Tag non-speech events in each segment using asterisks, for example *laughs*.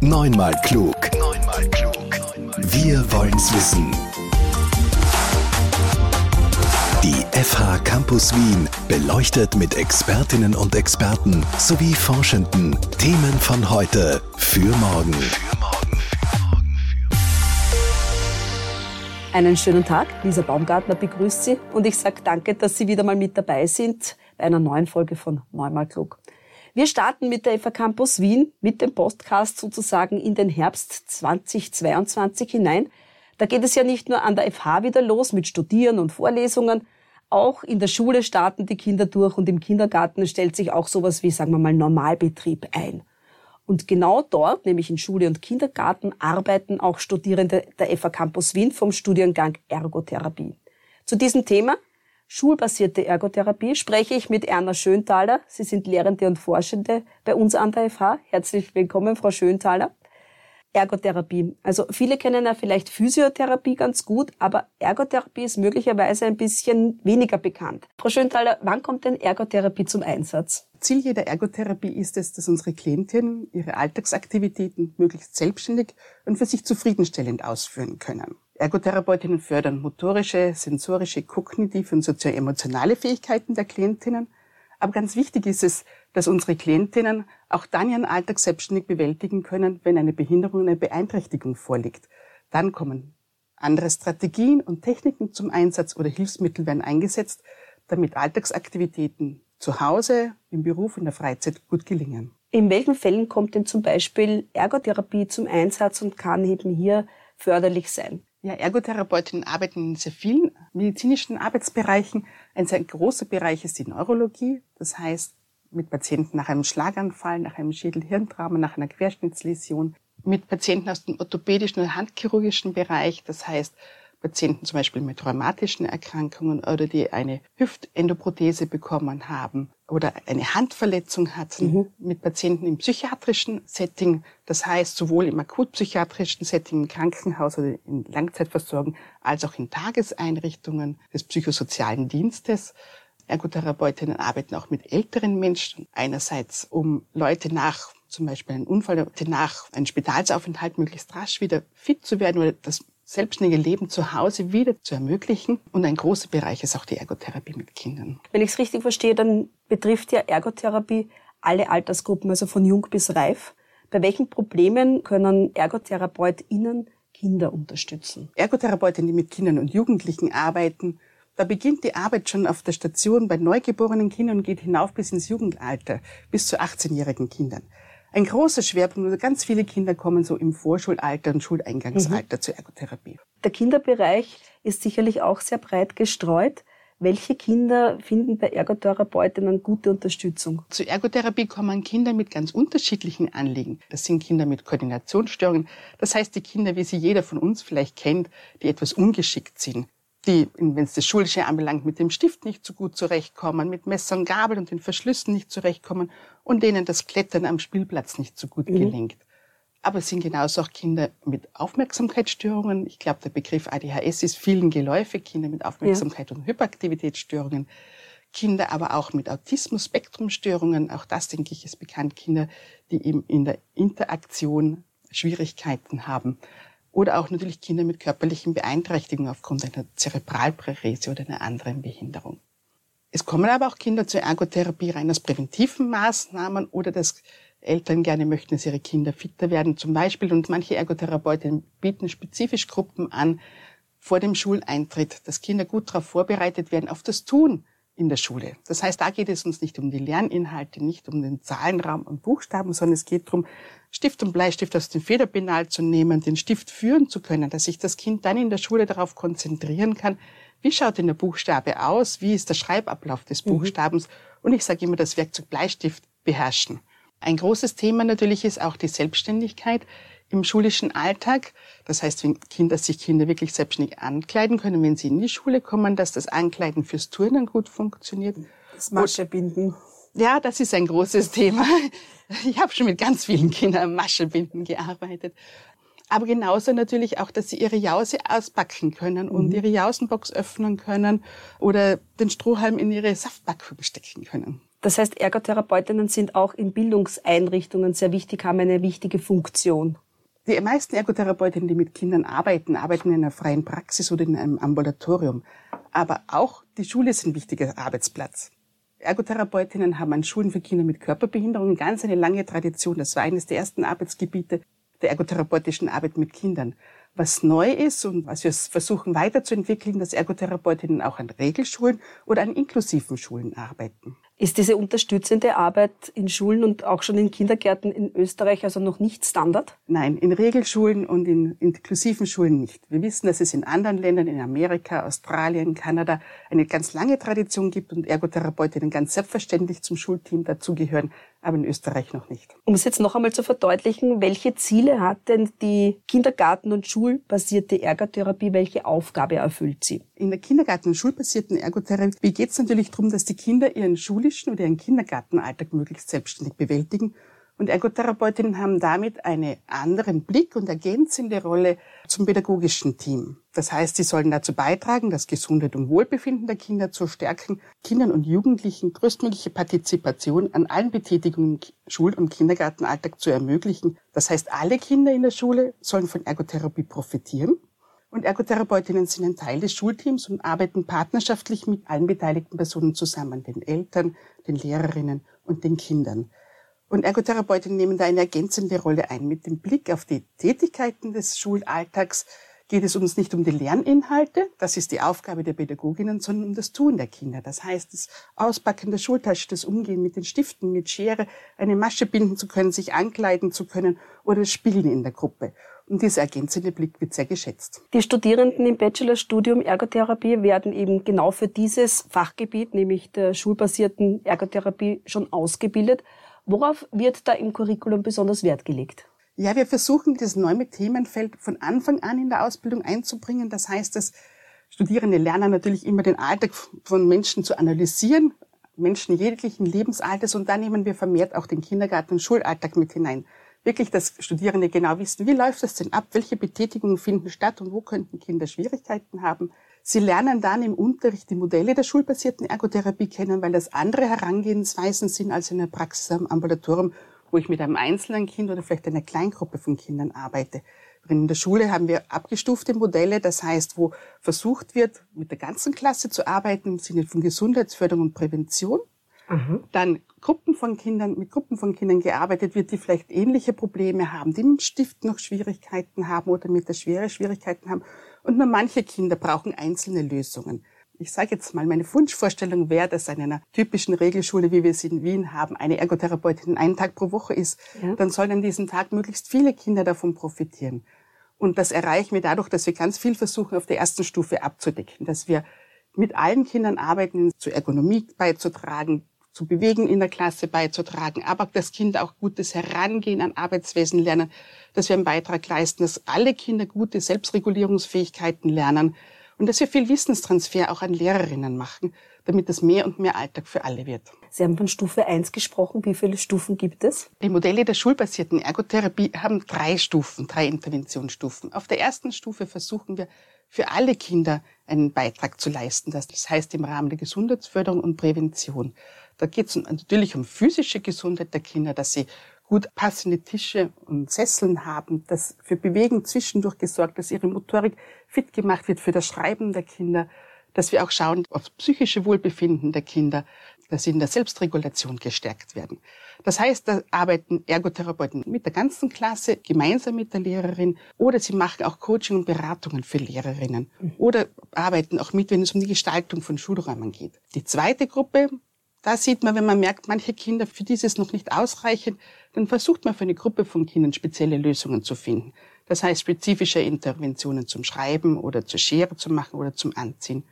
Neunmal klug. Neunmal klug. Wir wollen's wissen. Die FH Campus Wien beleuchtet mit Expertinnen und Experten sowie Forschenden Themen von heute für morgen. Einen schönen Tag. Lisa Baumgartner begrüßt Sie und ich sage danke, dass Sie wieder mal mit dabei sind bei einer neuen Folge von Neunmal klug. Wir starten mit der FA Campus Wien, mit dem Podcast sozusagen in den Herbst 2022 hinein. Da geht es ja nicht nur an der FH wieder los mit Studieren und Vorlesungen, auch in der Schule starten die Kinder durch und im Kindergarten stellt sich auch sowas wie, sagen wir mal, Normalbetrieb ein. Und genau dort, nämlich in Schule und Kindergarten, arbeiten auch Studierende der FA Campus Wien vom Studiengang Ergotherapie. Zu diesem Thema schulbasierte Ergotherapie spreche ich mit Erna Schönthaler. Sie sind Lehrende und Forschende bei uns an der FH. Herzlich willkommen, Frau Schönthaler. Ergotherapie. Also viele kennen ja vielleicht Physiotherapie ganz gut, aber Ergotherapie ist möglicherweise ein bisschen weniger bekannt. Frau Schönthaler, wann kommt denn Ergotherapie zum Einsatz? Ziel jeder Ergotherapie ist es, dass unsere Klientinnen ihre Alltagsaktivitäten möglichst selbstständig und für sich zufriedenstellend ausführen können. Ergotherapeutinnen fördern motorische, sensorische, kognitive und sozioemotionale Fähigkeiten der Klientinnen. Aber ganz wichtig ist es, dass unsere Klientinnen auch dann ihren Alltag selbstständig bewältigen können, wenn eine Behinderung, eine Beeinträchtigung vorliegt. Dann kommen andere Strategien und Techniken zum Einsatz oder Hilfsmittel werden eingesetzt, damit Alltagsaktivitäten zu Hause, im Beruf, in der Freizeit gut gelingen. In welchen Fällen kommt denn zum Beispiel Ergotherapie zum Einsatz und kann eben hier förderlich sein? Ja, Ergotherapeutinnen arbeiten in sehr vielen medizinischen Arbeitsbereichen. Ein sehr großer Bereich ist die Neurologie. Das heißt, mit Patienten nach einem Schlaganfall, nach einem Schädel-Hirntrauma, nach einer Querschnittsläsion, mit Patienten aus dem orthopädischen oder handchirurgischen Bereich. Das heißt, Patienten zum Beispiel mit rheumatischen Erkrankungen oder die eine Hüftendoprothese bekommen haben oder eine Handverletzung hatten, mhm. mit Patienten im psychiatrischen Setting, das heißt sowohl im akutpsychiatrischen Setting im Krankenhaus oder in Langzeitversorgung als auch in Tageseinrichtungen des psychosozialen Dienstes. Ergotherapeutinnen arbeiten auch mit älteren Menschen, einerseits um Leute nach zum Beispiel einem Unfall, nach einem Spitalsaufenthalt möglichst rasch wieder fit zu werden oder das selbstständige Leben zu Hause wieder zu ermöglichen. Und ein großer Bereich ist auch die Ergotherapie mit Kindern. Wenn ich es richtig verstehe, dann betrifft ja Ergotherapie alle Altersgruppen, also von jung bis reif. Bei welchen Problemen können ErgotherapeutInnen Kinder unterstützen? Ergotherapeutinnen, die mit Kindern und Jugendlichen arbeiten, da beginnt die Arbeit schon auf der Station bei neugeborenen Kindern und geht hinauf bis ins Jugendalter, bis zu 18-jährigen Kindern ein großer Schwerpunkt. Also ganz viele Kinder kommen so im Vorschulalter und Schuleingangsalter mhm. zur Ergotherapie. Der Kinderbereich ist sicherlich auch sehr breit gestreut. Welche Kinder finden bei Ergotherapeutinnen gute Unterstützung? Zur Ergotherapie kommen Kinder mit ganz unterschiedlichen Anliegen. Das sind Kinder mit Koordinationsstörungen. Das heißt, die Kinder, wie sie jeder von uns vielleicht kennt, die etwas ungeschickt sind die, wenn es das Schulische anbelangt, mit dem Stift nicht so gut zurechtkommen, mit Messer und Gabel und den Verschlüssen nicht zurechtkommen und denen das Klettern am Spielplatz nicht so gut mhm. gelingt. Aber es sind genauso auch Kinder mit Aufmerksamkeitsstörungen. Ich glaube, der Begriff ADHS ist vielen geläufig. Kinder mit Aufmerksamkeit ja. und Hyperaktivitätsstörungen. Kinder aber auch mit Autismus-Spektrumstörungen. Auch das, denke ich, ist bekannt. Kinder, die eben in der Interaktion Schwierigkeiten haben. Oder auch natürlich Kinder mit körperlichen Beeinträchtigungen aufgrund einer Zerebralparese oder einer anderen Behinderung. Es kommen aber auch Kinder zur Ergotherapie rein aus präventiven Maßnahmen oder dass Eltern gerne möchten, dass ihre Kinder fitter werden zum Beispiel. Und manche Ergotherapeuten bieten spezifisch Gruppen an vor dem Schuleintritt, dass Kinder gut darauf vorbereitet werden auf das Tun in der Schule. Das heißt, da geht es uns nicht um die Lerninhalte, nicht um den Zahlenraum und Buchstaben, sondern es geht darum, Stift und Bleistift aus dem Federpenal zu nehmen, den Stift führen zu können, dass sich das Kind dann in der Schule darauf konzentrieren kann, wie schaut denn der Buchstabe aus, wie ist der Schreibablauf des mhm. Buchstabens mhm. und ich sage immer, das Werkzeug Bleistift beherrschen. Ein großes Thema natürlich ist auch die Selbstständigkeit im schulischen Alltag. Das heißt, wenn Kinder sich Kinder wirklich selbstständig ankleiden können, wenn sie in die Schule kommen, dass das Ankleiden fürs Turnen gut funktioniert. Das Maschebinden. Ja, das ist ein großes Thema. Ich habe schon mit ganz vielen Kindern Maschebinden gearbeitet. Aber genauso natürlich auch, dass sie ihre Jause ausbacken können und mhm. ihre Jausenbox öffnen können oder den Strohhalm in ihre Saftpackung stecken können. Das heißt, Ergotherapeutinnen sind auch in Bildungseinrichtungen sehr wichtig, haben eine wichtige Funktion. Die meisten Ergotherapeutinnen, die mit Kindern arbeiten, arbeiten in einer freien Praxis oder in einem Ambulatorium. Aber auch die Schule ist ein wichtiger Arbeitsplatz. Ergotherapeutinnen haben an Schulen für Kinder mit Körperbehinderungen ganz eine lange Tradition. Das war eines der ersten Arbeitsgebiete der ergotherapeutischen Arbeit mit Kindern. Was neu ist und was wir versuchen weiterzuentwickeln, dass Ergotherapeutinnen auch an Regelschulen oder an inklusiven Schulen arbeiten. Ist diese unterstützende Arbeit in Schulen und auch schon in Kindergärten in Österreich also noch nicht Standard? Nein, in Regelschulen und in inklusiven Schulen nicht. Wir wissen, dass es in anderen Ländern, in Amerika, Australien, Kanada, eine ganz lange Tradition gibt und Ergotherapeutinnen ganz selbstverständlich zum Schulteam dazugehören, aber in Österreich noch nicht. Um es jetzt noch einmal zu verdeutlichen, welche Ziele hat denn die Kindergarten- und schulbasierte Ergotherapie, welche Aufgabe erfüllt sie? In der Kindergarten- und schulbasierten Ergotherapie geht es natürlich darum, dass die Kinder ihren schulischen oder ihren Kindergartenalltag möglichst selbstständig bewältigen und Ergotherapeutinnen haben damit einen anderen Blick und ergänzende Rolle zum pädagogischen Team. Das heißt, sie sollen dazu beitragen, das Gesundheit und Wohlbefinden der Kinder zu stärken, Kindern und Jugendlichen größtmögliche Partizipation an allen Betätigungen im Schul- und Kindergartenalltag zu ermöglichen. Das heißt, alle Kinder in der Schule sollen von Ergotherapie profitieren. Und Ergotherapeutinnen sind ein Teil des Schulteams und arbeiten partnerschaftlich mit allen beteiligten Personen zusammen, den Eltern, den Lehrerinnen und den Kindern. Und Ergotherapeutinnen nehmen da eine ergänzende Rolle ein. Mit dem Blick auf die Tätigkeiten des Schulalltags geht es uns nicht um die Lerninhalte, das ist die Aufgabe der Pädagoginnen, sondern um das Tun der Kinder. Das heißt, das Auspacken der Schultasche, das Umgehen mit den Stiften, mit Schere, eine Masche binden zu können, sich ankleiden zu können oder das Spielen in der Gruppe. Und dieser ergänzende Blick wird sehr geschätzt. Die Studierenden im Bachelorstudium Ergotherapie werden eben genau für dieses Fachgebiet, nämlich der schulbasierten Ergotherapie, schon ausgebildet. Worauf wird da im Curriculum besonders Wert gelegt? Ja, wir versuchen, das neue Themenfeld von Anfang an in der Ausbildung einzubringen. Das heißt, dass Studierende lernen natürlich immer den Alltag von Menschen zu analysieren, Menschen jeglichen Lebensalters und da nehmen wir vermehrt auch den Kindergarten- und Schulalltag mit hinein. Wirklich, dass Studierende genau wissen, wie läuft das denn ab, welche Betätigungen finden statt und wo könnten Kinder Schwierigkeiten haben. Sie lernen dann im Unterricht die Modelle der schulbasierten Ergotherapie kennen, weil das andere Herangehensweisen sind als in der Praxis am Ambulatorium, wo ich mit einem einzelnen Kind oder vielleicht einer Kleingruppe von Kindern arbeite. In der Schule haben wir abgestufte Modelle, das heißt, wo versucht wird, mit der ganzen Klasse zu arbeiten im Sinne von Gesundheitsförderung und Prävention. Mhm. Dann Gruppen von Kindern, mit Gruppen von Kindern gearbeitet wird, die vielleicht ähnliche Probleme haben, die mit dem Stift noch Schwierigkeiten haben oder mit der Schwere Schwierigkeiten haben. Und nur manche Kinder brauchen einzelne Lösungen. Ich sage jetzt mal, meine Wunschvorstellung wäre, dass an einer typischen Regelschule, wie wir sie in Wien haben, eine Ergotherapeutin einen Tag pro Woche ist. Ja. Dann sollen an diesem Tag möglichst viele Kinder davon profitieren. Und das erreichen wir dadurch, dass wir ganz viel versuchen, auf der ersten Stufe abzudecken, dass wir mit allen Kindern arbeiten, zur Ergonomie beizutragen, zu bewegen in der Klasse beizutragen, aber das Kind auch gutes Herangehen an Arbeitswesen lernen, dass wir einen Beitrag leisten, dass alle Kinder gute Selbstregulierungsfähigkeiten lernen und dass wir viel Wissenstransfer auch an Lehrerinnen machen, damit das mehr und mehr Alltag für alle wird. Sie haben von Stufe 1 gesprochen. Wie viele Stufen gibt es? Die Modelle der schulbasierten Ergotherapie haben drei Stufen, drei Interventionsstufen. Auf der ersten Stufe versuchen wir für alle Kinder einen Beitrag zu leisten. Das heißt im Rahmen der Gesundheitsförderung und Prävention. Da geht es natürlich um physische Gesundheit der Kinder, dass sie gut passende Tische und Sesseln haben, dass für Bewegen zwischendurch gesorgt, dass ihre Motorik fit gemacht wird für das Schreiben der Kinder, dass wir auch schauen auf psychische Wohlbefinden der Kinder, dass sie in der Selbstregulation gestärkt werden. Das heißt, da arbeiten Ergotherapeuten mit der ganzen Klasse gemeinsam mit der Lehrerin oder sie machen auch Coaching und Beratungen für Lehrerinnen oder arbeiten auch mit, wenn es um die Gestaltung von Schulräumen geht. Die zweite Gruppe da sieht man, wenn man merkt, manche Kinder, für dieses noch nicht ausreichend, dann versucht man für eine Gruppe von Kindern spezielle Lösungen zu finden. Das heißt, spezifische Interventionen zum Schreiben oder zur Schere zu machen oder zum Anziehen.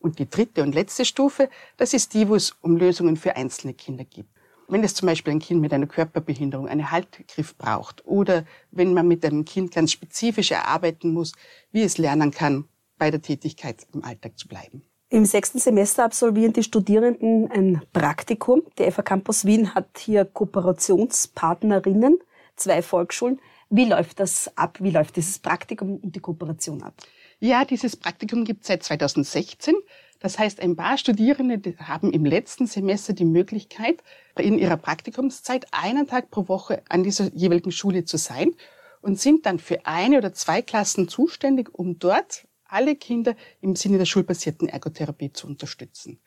Und die dritte und letzte Stufe, das ist die, wo es um Lösungen für einzelne Kinder gibt. Wenn es zum Beispiel ein Kind mit einer Körperbehinderung einen Haltgriff braucht oder wenn man mit einem Kind ganz spezifisch erarbeiten muss, wie es lernen kann, bei der Tätigkeit im Alltag zu bleiben. Im sechsten Semester absolvieren die Studierenden ein Praktikum. Der FA Campus Wien hat hier Kooperationspartnerinnen, zwei Volksschulen. Wie läuft das ab? Wie läuft dieses Praktikum und die Kooperation ab? Ja, dieses Praktikum gibt es seit 2016. Das heißt, ein paar Studierende haben im letzten Semester die Möglichkeit, in ihrer Praktikumszeit einen Tag pro Woche an dieser jeweiligen Schule zu sein und sind dann für eine oder zwei Klassen zuständig, um dort alle Kinder im Sinne der schulbasierten Ergotherapie zu unterstützen.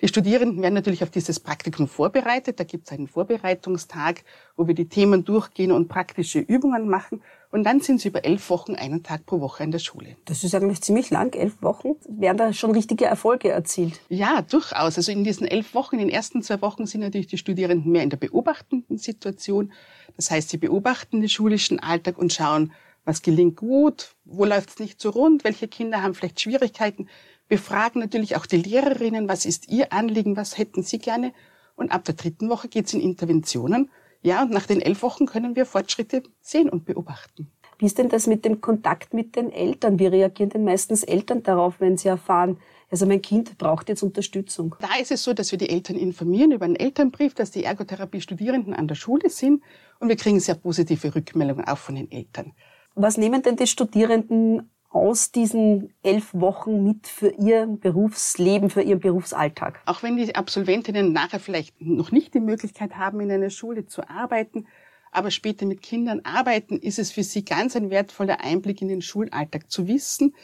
Die Studierenden werden natürlich auf dieses Praktikum vorbereitet. Da gibt es einen Vorbereitungstag, wo wir die Themen durchgehen und praktische Übungen machen. Und dann sind sie über elf Wochen einen Tag pro Woche in der Schule. Das ist eigentlich ziemlich lang, elf Wochen. Werden da schon richtige Erfolge erzielt? Ja, durchaus. Also in diesen elf Wochen, in den ersten zwei Wochen sind natürlich die Studierenden mehr in der beobachtenden Situation. Das heißt, sie beobachten den schulischen Alltag und schauen, was gelingt gut, wo läuft es nicht so rund, welche Kinder haben vielleicht Schwierigkeiten. Wir fragen natürlich auch die Lehrerinnen, was ist ihr Anliegen, was hätten sie gerne. Und ab der dritten Woche geht es in Interventionen. Ja, und nach den elf Wochen können wir Fortschritte sehen und beobachten. Wie ist denn das mit dem Kontakt mit den Eltern? Wie reagieren denn meistens Eltern darauf, wenn sie erfahren, also mein Kind braucht jetzt Unterstützung? Da ist es so, dass wir die Eltern informieren über einen Elternbrief, dass die Ergotherapie-Studierenden an der Schule sind und wir kriegen sehr positive Rückmeldungen auch von den Eltern. Was nehmen denn die Studierenden aus diesen elf Wochen mit für ihr Berufsleben, für ihren Berufsalltag? Auch wenn die Absolventinnen nachher vielleicht noch nicht die Möglichkeit haben, in einer Schule zu arbeiten, aber später mit Kindern arbeiten, ist es für sie ganz ein wertvoller Einblick in den Schulalltag zu wissen,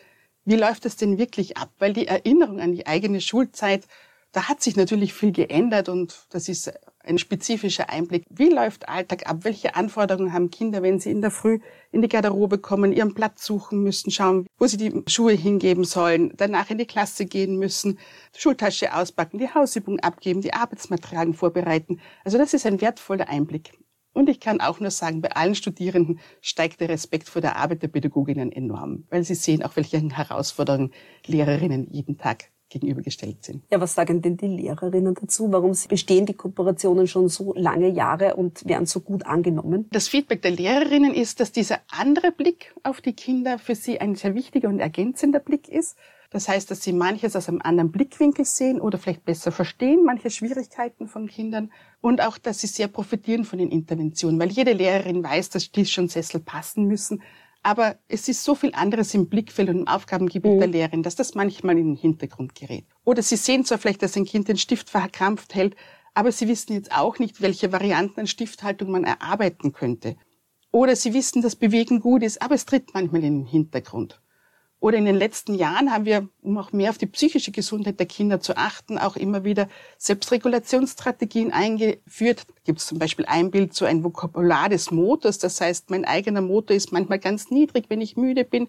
wie läuft es denn wirklich ab? Weil die Erinnerung an die eigene Schulzeit, da hat sich natürlich viel geändert und das ist ein spezifischer Einblick. Wie läuft Alltag ab? Welche Anforderungen haben Kinder, wenn sie in der Früh in die Garderobe kommen, ihren Platz suchen müssen, schauen, wo sie die Schuhe hingeben sollen, danach in die Klasse gehen müssen, die Schultasche auspacken, die Hausübung abgeben, die Arbeitsmaterialien vorbereiten. Also das ist ein wertvoller Einblick. Und ich kann auch nur sagen, bei allen Studierenden steigt der Respekt vor der Arbeit der Pädagoginnen enorm, weil sie sehen auch, welche Herausforderungen Lehrerinnen jeden Tag gegenübergestellt sind. Ja, was sagen denn die Lehrerinnen dazu? Warum bestehen die Kooperationen schon so lange Jahre und werden so gut angenommen? Das Feedback der Lehrerinnen ist, dass dieser andere Blick auf die Kinder für sie ein sehr wichtiger und ergänzender Blick ist. Das heißt, dass sie manches aus einem anderen Blickwinkel sehen oder vielleicht besser verstehen, manche Schwierigkeiten von Kindern. Und auch, dass sie sehr profitieren von den Interventionen, weil jede Lehrerin weiß, dass Tisch und Sessel passen müssen. Aber es ist so viel anderes im Blickfeld und im Aufgabengebiet mhm. der Lehrerin, dass das manchmal in den Hintergrund gerät. Oder Sie sehen zwar vielleicht, dass ein Kind den Stift verkrampft hält, aber Sie wissen jetzt auch nicht, welche Varianten an Stifthaltung man erarbeiten könnte. Oder Sie wissen, dass Bewegen gut ist, aber es tritt manchmal in den Hintergrund. Oder in den letzten Jahren haben wir, um auch mehr auf die psychische Gesundheit der Kinder zu achten, auch immer wieder Selbstregulationsstrategien eingeführt. Da gibt es zum Beispiel ein Bild zu einem Vokabular des Motors. Das heißt, mein eigener Motor ist manchmal ganz niedrig, wenn ich müde bin.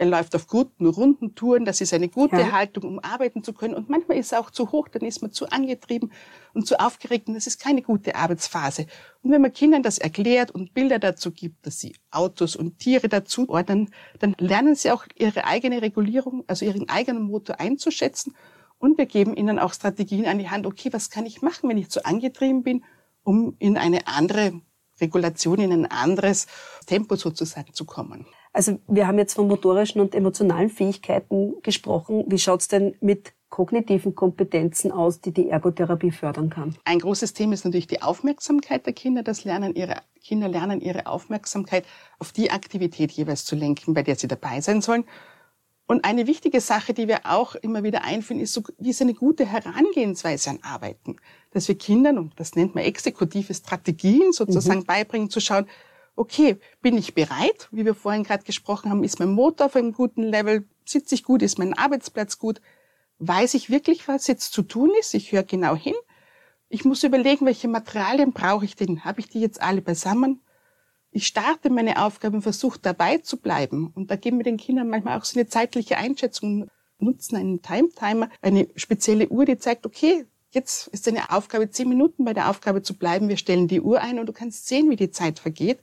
Er läuft auf guten, runden Touren. Das ist eine gute ja. Haltung, um arbeiten zu können. Und manchmal ist er auch zu hoch, dann ist man zu angetrieben und zu aufgeregt. Und das ist keine gute Arbeitsphase. Und wenn man Kindern das erklärt und Bilder dazu gibt, dass sie Autos und Tiere dazu ordnen, dann lernen sie auch ihre eigene Regulierung, also ihren eigenen Motor einzuschätzen. Und wir geben ihnen auch Strategien an die Hand. Okay, was kann ich machen, wenn ich zu angetrieben bin, um in eine andere Regulation, in ein anderes Tempo sozusagen zu kommen. Also wir haben jetzt von motorischen und emotionalen Fähigkeiten gesprochen. Wie schaut's denn mit kognitiven Kompetenzen aus, die die Ergotherapie fördern kann? Ein großes Thema ist natürlich die Aufmerksamkeit der Kinder. Das lernen ihre Kinder lernen ihre Aufmerksamkeit auf die Aktivität jeweils zu lenken, bei der sie dabei sein sollen. Und eine wichtige Sache, die wir auch immer wieder einführen, ist so, wie ist eine gute Herangehensweise an Arbeiten. Dass wir Kindern, und das nennt man exekutive Strategien sozusagen mhm. beibringen, zu schauen, okay, bin ich bereit? Wie wir vorhin gerade gesprochen haben, ist mein Motor auf einem guten Level? Sitze ich gut? Ist mein Arbeitsplatz gut? Weiß ich wirklich, was jetzt zu tun ist? Ich höre genau hin. Ich muss überlegen, welche Materialien brauche ich denn? Habe ich die jetzt alle beisammen? Ich starte meine Aufgabe und versuche dabei zu bleiben. Und da geben wir den Kindern manchmal auch so eine zeitliche Einschätzung, nutzen einen Time-Timer, eine spezielle Uhr, die zeigt, okay, jetzt ist deine Aufgabe, zehn Minuten bei der Aufgabe zu bleiben. Wir stellen die Uhr ein und du kannst sehen, wie die Zeit vergeht.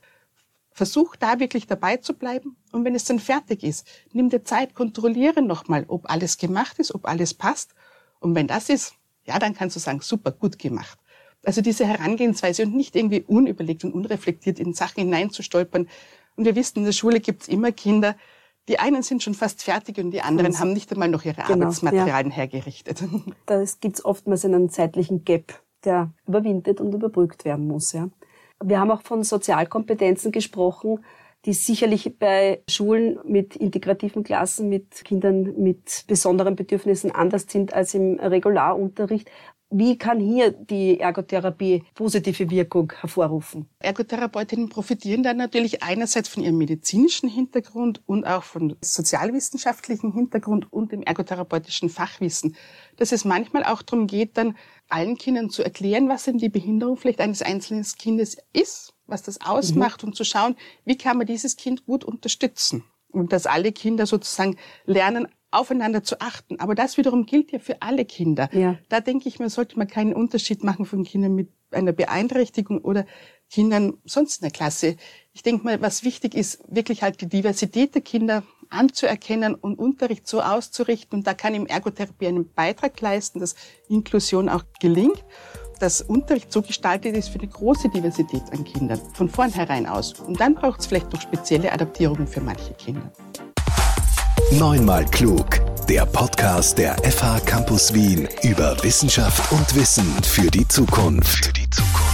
Versuch da wirklich dabei zu bleiben. Und wenn es dann fertig ist, nimm dir Zeit, kontrolliere nochmal, ob alles gemacht ist, ob alles passt. Und wenn das ist, ja, dann kannst du sagen, super, gut gemacht. Also diese Herangehensweise und nicht irgendwie unüberlegt und unreflektiert in Sachen hineinzustolpern. Und wir wissen, in der Schule gibt's immer Kinder, die einen sind schon fast fertig und die anderen also, haben nicht einmal noch ihre genau, Arbeitsmaterialien ja. hergerichtet. *laughs* Da gibt's oftmals einen zeitlichen Gap, der überwindet und überbrückt werden muss. Ja. Wir haben auch von Sozialkompetenzen gesprochen, die sicherlich bei Schulen mit integrativen Klassen, mit Kindern mit besonderen Bedürfnissen anders sind als im Regularunterricht. Wie kann hier die Ergotherapie positive Wirkung hervorrufen? Ergotherapeutinnen profitieren dann natürlich einerseits von ihrem medizinischen Hintergrund und auch von sozialwissenschaftlichen Hintergrund und dem ergotherapeutischen Fachwissen, dass es manchmal auch darum geht, dann allen Kindern zu erklären, was denn die Behinderung vielleicht eines einzelnen Kindes ist, was das ausmacht mhm. und zu schauen, wie kann man dieses Kind gut unterstützen. Und dass alle Kinder sozusagen lernen, aufeinander zu achten. Aber das wiederum gilt ja für alle Kinder. Ja. Da denke ich, man sollte man keinen Unterschied machen von Kindern mit einer Beeinträchtigung oder Kindern sonst in der Klasse. Ich denke mal, was wichtig ist, wirklich halt die Diversität der Kinder anzuerkennen und Unterricht so auszurichten. Und da kann ihm Ergotherapie einen Beitrag leisten, dass Inklusion auch gelingt dass Unterricht so gestaltet ist für eine große Diversität an Kindern, von vornherein aus. Und dann braucht es vielleicht noch spezielle Adaptierungen für manche Kinder. Neunmal klug. Der Podcast der FH Campus Wien über Wissenschaft und Wissen für die Zukunft. Für die Zukunft.